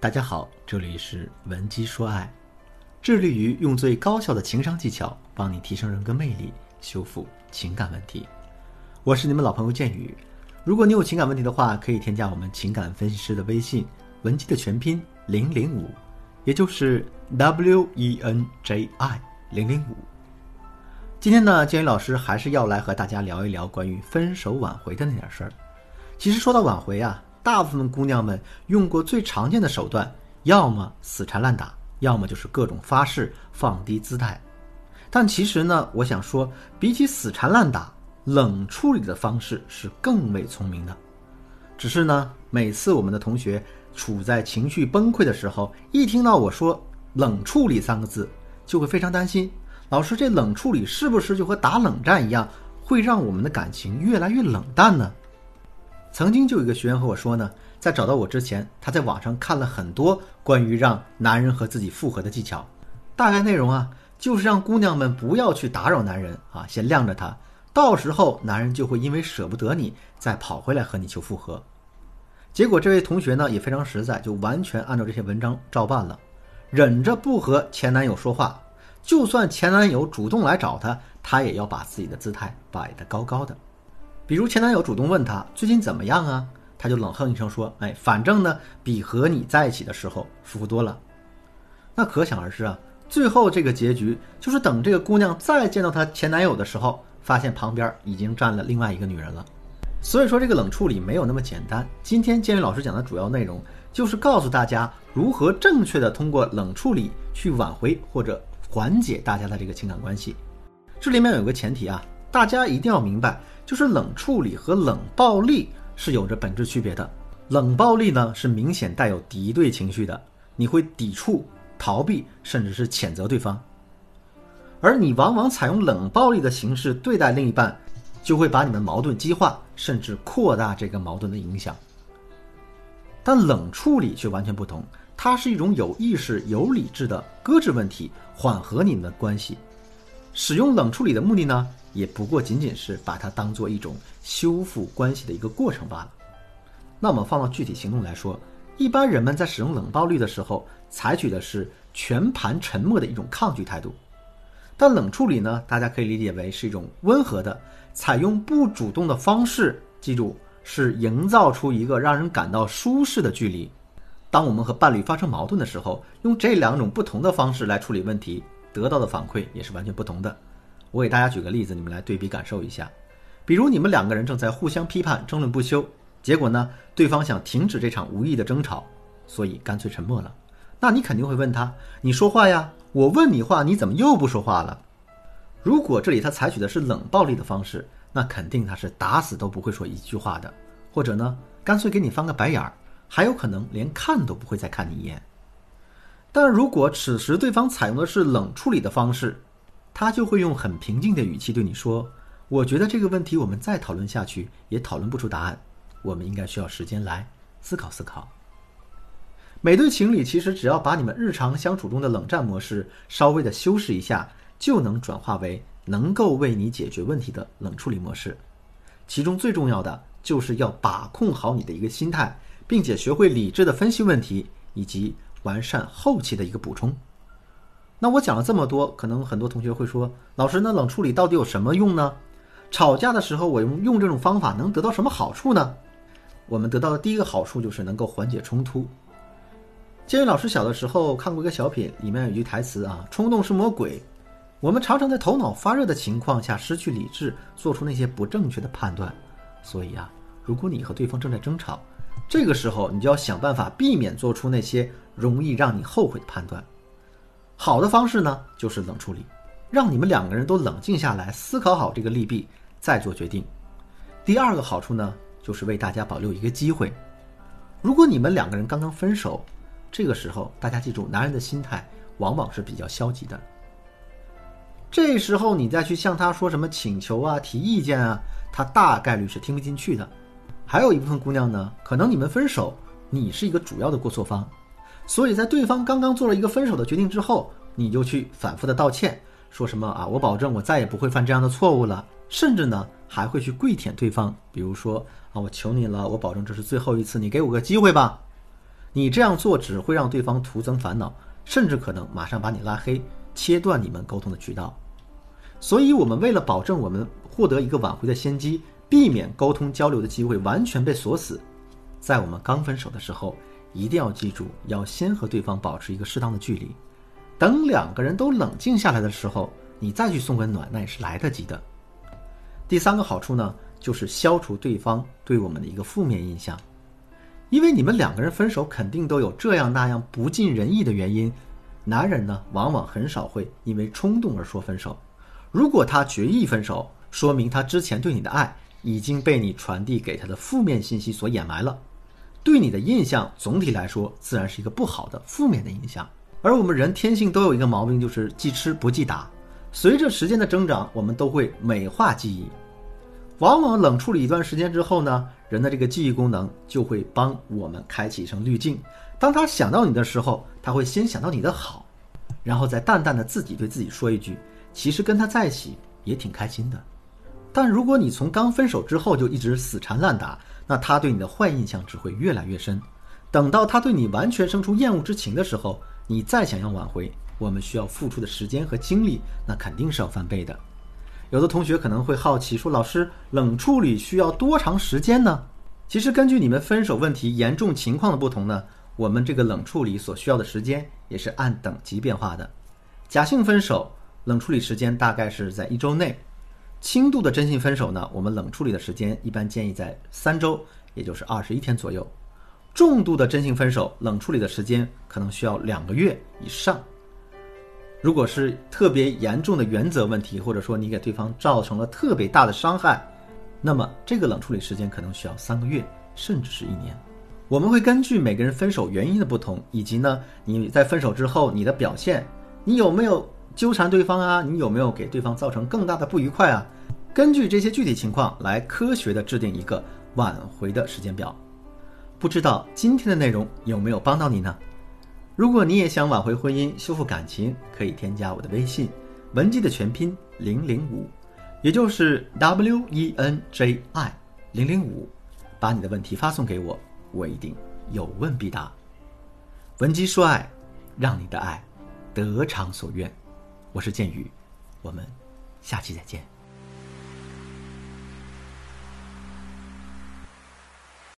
大家好，这里是文姬说爱，致力于用最高效的情商技巧帮你提升人格魅力，修复情感问题。我是你们老朋友建宇。如果你有情感问题的话，可以添加我们情感分析师的微信“文姬”的全拼零零五，也就是 W E N J I 零零五。今天呢，建宇老师还是要来和大家聊一聊关于分手挽回的那点事儿。其实说到挽回啊。大部分姑娘们用过最常见的手段，要么死缠烂打，要么就是各种发誓放低姿态。但其实呢，我想说，比起死缠烂打，冷处理的方式是更为聪明的。只是呢，每次我们的同学处在情绪崩溃的时候，一听到我说“冷处理”三个字，就会非常担心。老师，这冷处理是不是就和打冷战一样，会让我们的感情越来越冷淡呢？曾经就有一个学员和我说呢，在找到我之前，他在网上看了很多关于让男人和自己复合的技巧，大概内容啊，就是让姑娘们不要去打扰男人啊，先晾着他，到时候男人就会因为舍不得你，再跑回来和你求复合。结果这位同学呢也非常实在，就完全按照这些文章照办了，忍着不和前男友说话，就算前男友主动来找他，他也要把自己的姿态摆得高高的。比如前男友主动问她最近怎么样啊，她就冷哼一声说：“哎，反正呢比和你在一起的时候舒服多了。”那可想而知啊，最后这个结局就是等这个姑娘再见到她前男友的时候，发现旁边已经站了另外一个女人了。所以说这个冷处理没有那么简单。今天建宇老师讲的主要内容就是告诉大家如何正确的通过冷处理去挽回或者缓解大家的这个情感关系。这里面有个前提啊，大家一定要明白。就是冷处理和冷暴力是有着本质区别的。冷暴力呢是明显带有敌对情绪的，你会抵触、逃避，甚至是谴责对方。而你往往采用冷暴力的形式对待另一半，就会把你们矛盾激化，甚至扩大这个矛盾的影响。但冷处理却完全不同，它是一种有意识、有理智的搁置问题，缓和你们的关系。使用冷处理的目的呢？也不过仅仅是把它当做一种修复关系的一个过程罢了。那我们放到具体行动来说，一般人们在使用冷暴力的时候，采取的是全盘沉默的一种抗拒态度。但冷处理呢，大家可以理解为是一种温和的，采用不主动的方式。记住，是营造出一个让人感到舒适的距离。当我们和伴侣发生矛盾的时候，用这两种不同的方式来处理问题，得到的反馈也是完全不同的。我给大家举个例子，你们来对比感受一下。比如你们两个人正在互相批判、争论不休，结果呢，对方想停止这场无意的争吵，所以干脆沉默了。那你肯定会问他：“你说话呀，我问你话，你怎么又不说话了？”如果这里他采取的是冷暴力的方式，那肯定他是打死都不会说一句话的，或者呢，干脆给你翻个白眼儿，还有可能连看都不会再看你一眼。但如果此时对方采用的是冷处理的方式，他就会用很平静的语气对你说：“我觉得这个问题我们再讨论下去也讨论不出答案，我们应该需要时间来思考思考。”每对情侣其实只要把你们日常相处中的冷战模式稍微的修饰一下，就能转化为能够为你解决问题的冷处理模式。其中最重要的就是要把控好你的一个心态，并且学会理智的分析问题，以及完善后期的一个补充。那我讲了这么多，可能很多同学会说：“老师，那冷处理到底有什么用呢？吵架的时候我用用这种方法能得到什么好处呢？”我们得到的第一个好处就是能够缓解冲突。建宇老师小的时候看过一个小品，里面有一句台词啊：“冲动是魔鬼。”我们常常在头脑发热的情况下失去理智，做出那些不正确的判断。所以啊，如果你和对方正在争吵，这个时候你就要想办法避免做出那些容易让你后悔的判断。好的方式呢，就是冷处理，让你们两个人都冷静下来，思考好这个利弊，再做决定。第二个好处呢，就是为大家保留一个机会。如果你们两个人刚刚分手，这个时候大家记住，男人的心态往往是比较消极的。这时候你再去向他说什么请求啊、提意见啊，他大概率是听不进去的。还有一部分姑娘呢，可能你们分手，你是一个主要的过错方。所以在对方刚刚做了一个分手的决定之后，你就去反复的道歉，说什么啊，我保证我再也不会犯这样的错误了，甚至呢还会去跪舔对方，比如说啊，我求你了，我保证这是最后一次，你给我个机会吧。你这样做只会让对方徒增烦恼，甚至可能马上把你拉黑，切断你们沟通的渠道。所以，我们为了保证我们获得一个挽回的先机，避免沟通交流的机会完全被锁死，在我们刚分手的时候，一定要记住，要先和对方保持一个适当的距离。等两个人都冷静下来的时候，你再去送温暖，那也是来得及的。第三个好处呢，就是消除对方对我们的一个负面印象。因为你们两个人分手肯定都有这样那样不尽人意的原因，男人呢往往很少会因为冲动而说分手。如果他决意分手，说明他之前对你的爱已经被你传递给他的负面信息所掩埋了，对你的印象总体来说自然是一个不好的负面的印象。而我们人天性都有一个毛病，就是记吃不记打。随着时间的增长，我们都会美化记忆。往往冷处理一段时间之后呢，人的这个记忆功能就会帮我们开启一层滤镜。当他想到你的时候，他会先想到你的好，然后再淡淡的自己对自己说一句：“其实跟他在一起也挺开心的。”但如果你从刚分手之后就一直死缠烂打，那他对你的坏印象只会越来越深。等到他对你完全生出厌恶之情的时候，你再想要挽回，我们需要付出的时间和精力，那肯定是要翻倍的。有的同学可能会好奇说：“老师，冷处理需要多长时间呢？”其实根据你们分手问题严重情况的不同呢，我们这个冷处理所需要的时间也是按等级变化的。假性分手冷处理时间大概是在一周内，轻度的真性分手呢，我们冷处理的时间一般建议在三周，也就是二十一天左右。重度的真性分手冷处理的时间可能需要两个月以上。如果是特别严重的原则问题，或者说你给对方造成了特别大的伤害，那么这个冷处理时间可能需要三个月，甚至是一年。我们会根据每个人分手原因的不同，以及呢你在分手之后你的表现，你有没有纠缠对方啊？你有没有给对方造成更大的不愉快啊？根据这些具体情况来科学的制定一个挽回的时间表。不知道今天的内容有没有帮到你呢？如果你也想挽回婚姻、修复感情，可以添加我的微信，文姬的全拼零零五，也就是 W E N J I 零零五，把你的问题发送给我，我一定有问必答。文姬说爱，让你的爱得偿所愿。我是剑宇，我们下期再见。